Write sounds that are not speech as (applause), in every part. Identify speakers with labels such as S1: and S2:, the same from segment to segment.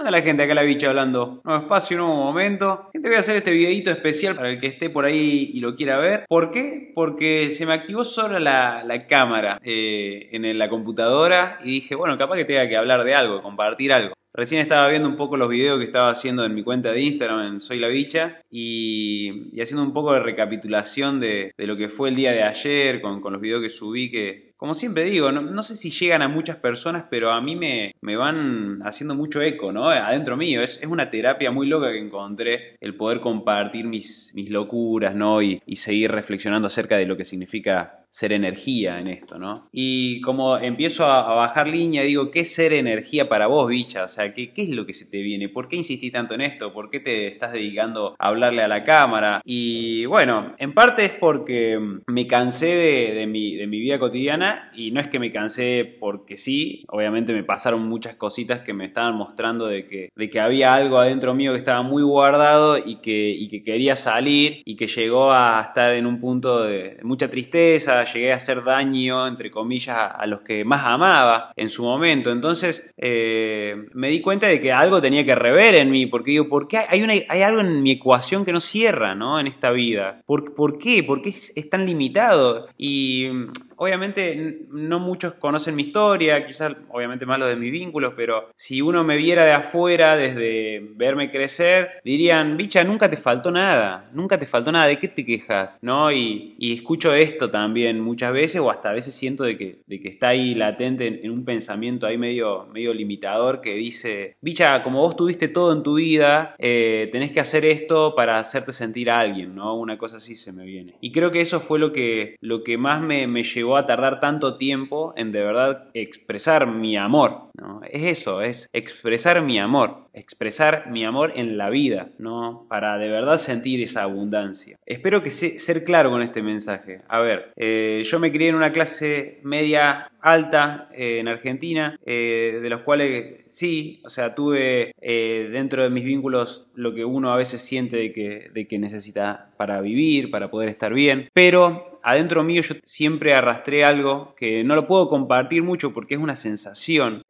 S1: Hola la gente, acá la bicha hablando. Nuevo espacio, nuevo momento. Gente, voy a hacer este videito especial para el que esté por ahí y lo quiera ver. ¿Por qué? Porque se me activó sola la, la cámara eh, en la computadora y dije, bueno, capaz que tenga que hablar de algo, compartir algo. Recién estaba viendo un poco los videos que estaba haciendo en mi cuenta de Instagram, en Soy la Bicha, y, haciendo un poco de recapitulación de, lo que fue el día de ayer, con, con los videos que subí, que, como siempre digo, no, sé si llegan a muchas personas, pero a mí me, me van haciendo mucho eco, ¿no? Adentro mío. Es, es, una terapia muy loca que encontré el poder compartir mis, mis locuras, ¿no? Y, y seguir reflexionando acerca de lo que significa ser energía en esto, ¿no? Y como empiezo a, bajar línea, digo, ¿qué es ser energía para vos, bicha? O sea, ¿qué, ¿qué es lo que se te viene? ¿Por qué insistí tanto en esto? ¿Por qué te estás dedicando a hablarle a la cámara? Y bueno, en parte es porque me cansé de, de, mi, de mi vida cotidiana y no es que me cansé porque sí, obviamente me pasaron muchas cositas que me estaban mostrando de que, de que había algo adentro mío que estaba muy guardado y que, y que quería salir y que llegó a estar en un punto de mucha tristeza, llegué a hacer daño, entre comillas, a, los que más amaba en su momento. Entonces eh, me di cuenta de que algo tenía que rever en mí, porque digo, ¿por qué hay, una, hay algo en mi ecuación que no cierra, ¿no? En esta vida. ¿Por, por qué? ¿Por qué es, es tan limitado? Y obviamente no muchos conocen mi historia, quizás obviamente más lo de mis vínculos, pero si uno me viera de afuera, desde verme crecer, dirían, bicha, nunca te faltó nada, nunca te faltó nada, ¿de qué te quejas? ¿No? Y, escucho esto también muchas veces, o hasta a veces siento de que, de que está ahí latente en, un pensamiento ahí medio, medio limitador que dice, bicha, como vos tuviste todo en tu vida, eh, tenés que hacer esto para hacerte sentir a alguien, ¿no? Una cosa así se me viene. Y creo que eso fue lo que, lo que más me, me llevó a tardar tanto tiempo en de verdad expresar mi amor. Es eso, es expresar mi amor, expresar mi amor en la vida, ¿no? Para de verdad sentir esa abundancia. Espero que ser claro con este mensaje. A ver, eh, yo me crié en una clase media alta eh, en Argentina, eh, de los cuales sí, o sea, tuve dentro de mis vínculos lo que uno a veces siente de que, de que necesita para vivir, para poder estar bien, pero adentro mío yo siempre arrastré algo que no lo puedo compartir mucho porque es una sensación.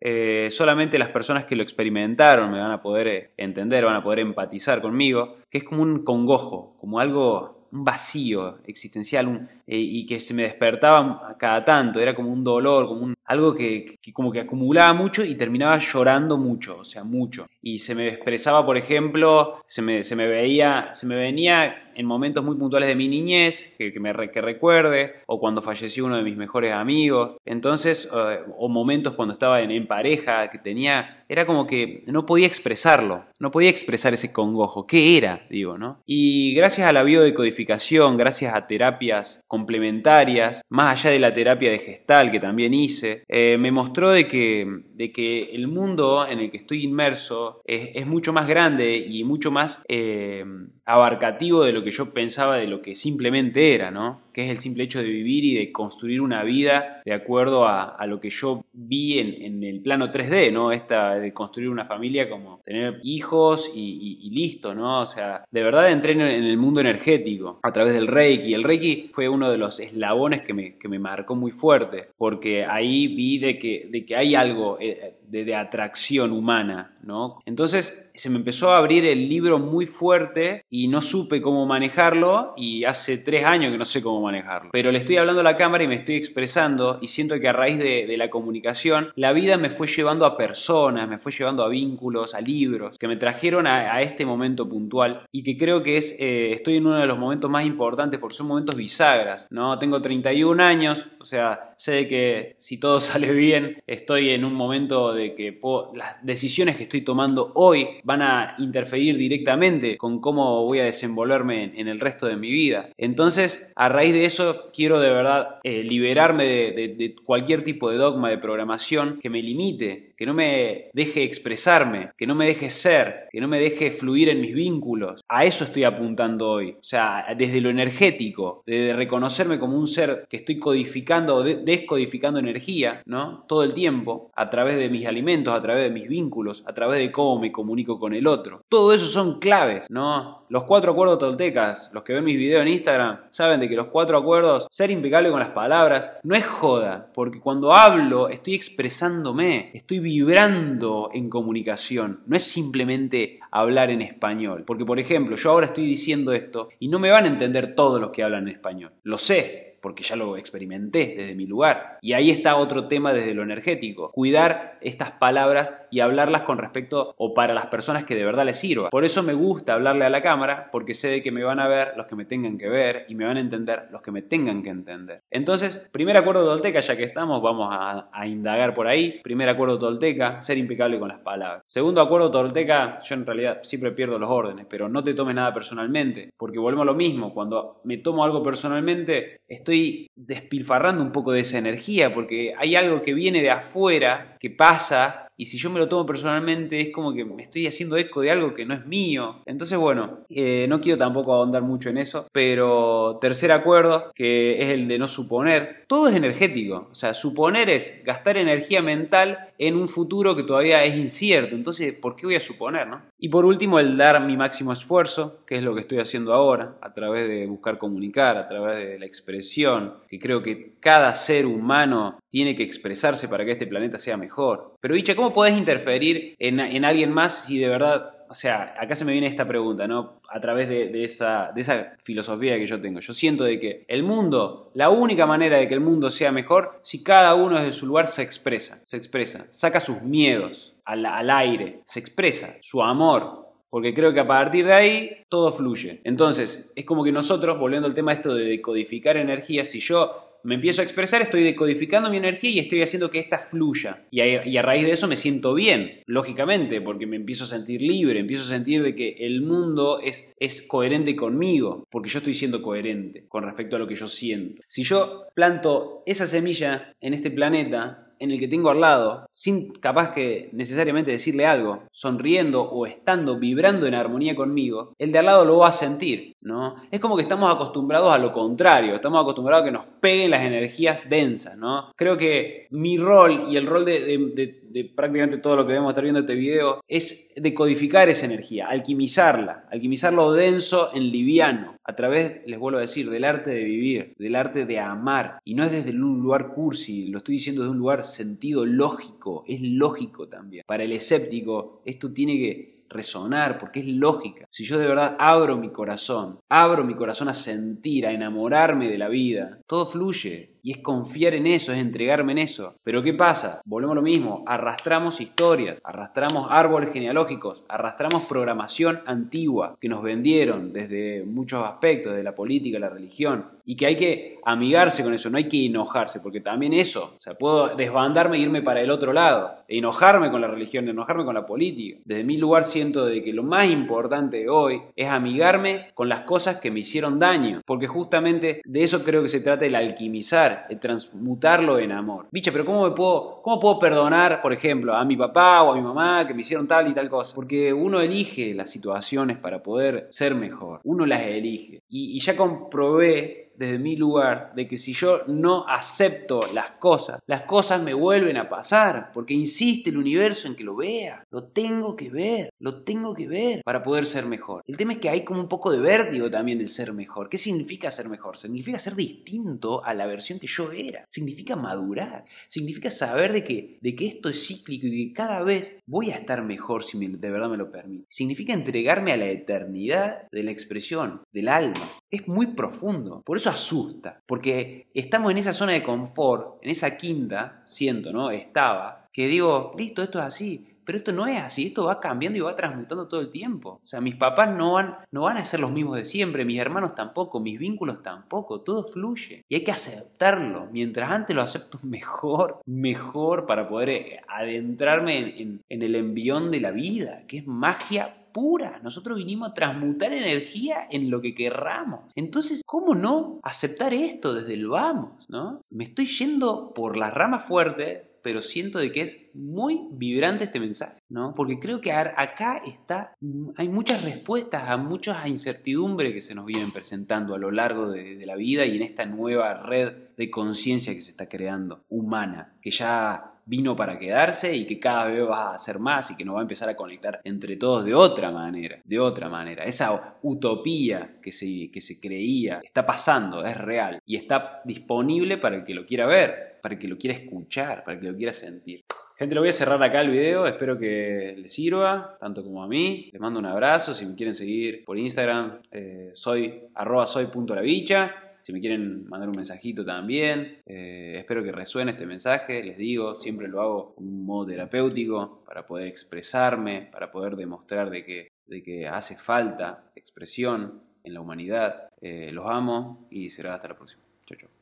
S1: Solamente las personas que lo experimentaron me van a poder eh, entender, van a poder empatizar conmigo, que es como un congojo, como algo, un vacío existencial eh, y que se me despertaba cada tanto, era como un dolor, como un, algo que, como que acumulaba mucho y terminaba llorando mucho, o sea, mucho. Y se me expresaba, por ejemplo, se me, se me veía, se me venía en momentos muy puntuales de mi niñez, que, me que recuerde, o cuando falleció uno de mis mejores amigos. Entonces, eh, o momentos cuando estaba en, pareja, que tenía, era como que no podía expresarlo, no podía expresar ese congojo. ¿Qué era? Digo, ¿no? Y gracias a la biodecodificación, gracias a terapias complementarias, más allá de la terapia de gestal que también hice, eh, me mostró de que, de que el mundo en el que estoy inmerso es, es mucho más grande y mucho más eh, abarcativo de lo que yo pensaba de lo que simplemente era, ¿no? Que es el simple hecho de vivir y de construir una vida de acuerdo a, lo que yo vi en, el plano 3D, ¿no? Esta de construir una familia como tener hijos y, listo, ¿no? O sea, de verdad entré en el mundo energético a través del Reiki. El Reiki fue uno de los eslabones que me, que me marcó muy fuerte, porque ahí vi de que, de que hay algo eh, de, atracción humana, ¿no? Entonces se me empezó a abrir el libro muy fuerte y no supe cómo manejarlo y hace tres años que no sé cómo manejarlo. Pero le estoy hablando a la cámara y me estoy expresando y siento que a raíz de, la comunicación la vida me fue llevando a personas, me fue llevando a vínculos, a libros que me trajeron a, este momento puntual y que creo que es, eh, estoy en uno de los momentos más importantes porque son momentos bisagras, ¿no? Tengo 31 años, o sea, sé que si todo (laughs) sale bien estoy en un momento de que las decisiones que estoy tomando hoy van a interferir directamente con cómo voy a desenvolverme en, el resto de mi vida. Entonces, a raíz de eso, quiero de verdad eh, liberarme de, cualquier tipo de dogma de programación que me limite, que no me deje expresarme, que no me deje ser, que no me deje fluir en mis vínculos. A eso estoy apuntando hoy. O sea, desde lo energético, de reconocerme como un ser que estoy codificando o descodificando energía, ¿no? Todo el tiempo, a través de mis alimentos, a través de mis vínculos, a través de cómo me comunico con el otro. Todo eso son claves, ¿no? Los cuatro acuerdos toltecas, los que ven mis videos en Instagram, saben de que los cuatro acuerdos, ser impecable con las palabras, no es joda, porque cuando hablo estoy expresándome, estoy vibrando en comunicación. No es simplemente hablar en español. Porque, por ejemplo, yo ahora estoy diciendo esto y no me van a entender todos los que hablan en español. Lo sé, porque ya lo experimenté desde mi lugar. Y ahí está otro tema desde lo energético, cuidar estas palabras y hablarlas con respecto o para las personas que de verdad les sirva. Por eso me gusta hablarle a la cámara, porque sé de que me van a ver los que me tengan que ver y me van a entender los que me tengan que entender. Entonces, primer acuerdo tolteca, ya que estamos, vamos a, a indagar por ahí. Primer acuerdo tolteca, ser impecable con las palabras. Segundo acuerdo tolteca, yo en realidad siempre pierdo los órdenes, pero no te tomes nada personalmente, porque volvemos a lo mismo, cuando me tomo algo personalmente, estoy despilfarrando un poco de esa energía, porque hay algo que viene de afuera, que pasa, y si yo me lo tomo personalmente es como que me estoy haciendo eco de algo que no es mío. Entonces, bueno, eh, no quiero tampoco ahondar mucho en eso, pero tercer acuerdo, que es el de no suponer, todo es energético, o sea, suponer es gastar energía mental en un futuro que todavía es incierto, entonces, ¿por qué voy a suponer, no? Y por último, el dar mi máximo esfuerzo, que es lo que estoy haciendo ahora, a través de buscar comunicar, a través de la expresión, que creo que cada ser humano tiene que expresarse para que este planeta sea mejor. Pero, Icha, ¿cómo podés interferir en, alguien más si de verdad o sea, acá se me viene esta pregunta, ¿no? A través de, esa, de, esa, filosofía que yo tengo. Yo siento de que el mundo, la única manera de que el mundo sea mejor, si cada uno desde su lugar se expresa, se expresa, saca sus miedos al, al aire, se expresa su amor, porque creo que a partir de ahí todo fluye. Entonces, es como que nosotros, volviendo al tema esto de decodificar energía, si yo me empiezo a expresar, estoy decodificando mi energía y estoy haciendo que ésta fluya. Y a, raíz de eso me siento bien, lógicamente, porque me empiezo a sentir libre, empiezo a sentir de que el mundo es, es coherente conmigo, porque yo estoy siendo coherente con respecto a lo que yo siento. Si yo planto esa semilla en este planeta, en el que tengo al lado, sin capaz que necesariamente decirle algo, sonriendo o estando vibrando en armonía conmigo, el de al lado lo va a sentir, ¿no? Es como que estamos acostumbrados a lo contrario, estamos acostumbrados a que nos peguen las energías densas, ¿no? Creo que mi rol y el rol de, prácticamente todo lo que debemos estar viendo en este video es decodificar esa energía, alquimizarla, alquimizar lo denso en liviano, a través, les vuelvo a decir, del arte de vivir, del arte de amar. Y no es desde un lugar cursi, lo estoy diciendo desde un lugar sentido lógico, es lógico también. Para el escéptico, esto tiene que resonar porque es lógica. Si yo de verdad abro mi corazón, abro mi corazón a sentir, a enamorarme de la vida, todo fluye. Y es confiar en eso, es entregarme en eso. Pero ¿qué pasa? Volvemos a lo mismo, arrastramos historias, arrastramos árboles genealógicos, arrastramos programación antigua que nos vendieron desde muchos aspectos, de la política, la religión, y que hay que amigarse con eso, no hay que enojarse, porque también eso, o sea, puedo desbandarme e irme para el otro lado, e enojarme con la religión, enojarme con la política. Desde mi lugar siento de que lo más importante hoy es amigarme con las cosas que me hicieron daño, porque justamente de eso creo que se trata el alquimizar el transmutarlo en amor. Bicha, pero ¿cómo me puedo, cómo puedo perdonar, por ejemplo, a mi papá o a mi mamá que me hicieron tal y tal cosa? Porque uno elige las situaciones para poder ser mejor. Uno las elige. y ya comprobé desde mi lugar de que si yo no acepto las cosas, las cosas me vuelven a pasar, porque insiste el universo en que lo vea, lo tengo que ver, lo tengo que ver para poder ser mejor. El tema es que hay como un poco de vértigo también el ser mejor. ¿Qué significa ser mejor? Significa ser distinto a la versión que yo era, significa madurar, significa saber de que, de que esto es cíclico y que cada vez voy a estar mejor si de verdad me lo permite. Significa entregarme a la eternidad de la expresión, del alma. Es muy profundo. Por eso asusta, porque estamos en esa zona de confort, en esa quinta, siento, ¿no? Estaba, que digo, listo, esto es así, pero esto no es así, esto va cambiando y va transmutando todo el tiempo. O sea, mis papás no van, no van a ser los mismos de siempre, mis hermanos tampoco, mis vínculos tampoco, todo fluye. Y hay que aceptarlo. Mientras antes lo acepto (laughs) mejor, mejor para poder eh, adentrarme en, en el envión de la vida, que es magia pura. Nosotros vinimos a transmutar energía en lo que querramos. Entonces, ¿cómo no aceptar esto desde el vamos? ¿no? Me estoy yendo por la rama fuerte, pero siento de que es muy vibrante este mensaje, ¿no? Porque creo que acá está, hay muchas respuestas a muchas incertidumbres que se nos vienen presentando a lo largo de, de la vida y en esta nueva red de conciencia que se está creando, humana, que ya vino para quedarse y que cada vez va a ser más y que nos va a empezar a conectar entre todos de otra manera, de otra manera. Esa utopía que se, que se creía está pasando, es real y está disponible para el que lo quiera ver, para el que lo quiera escuchar, para el que lo quiera sentir. Gente, lo voy a cerrar acá el video. Espero que les sirva, tanto como a mí. Les mando un abrazo. Si me quieren seguir por Instagram, eh, soy arroba soy.lavicha. Si me quieren mandar un mensajito también, eh, espero que resuene este mensaje. Les digo, siempre lo hago con un modo terapéutico para poder expresarme, para poder demostrar de que, de que hace falta expresión en la humanidad. Eh, los amo y será hasta la próxima. Chau, chau.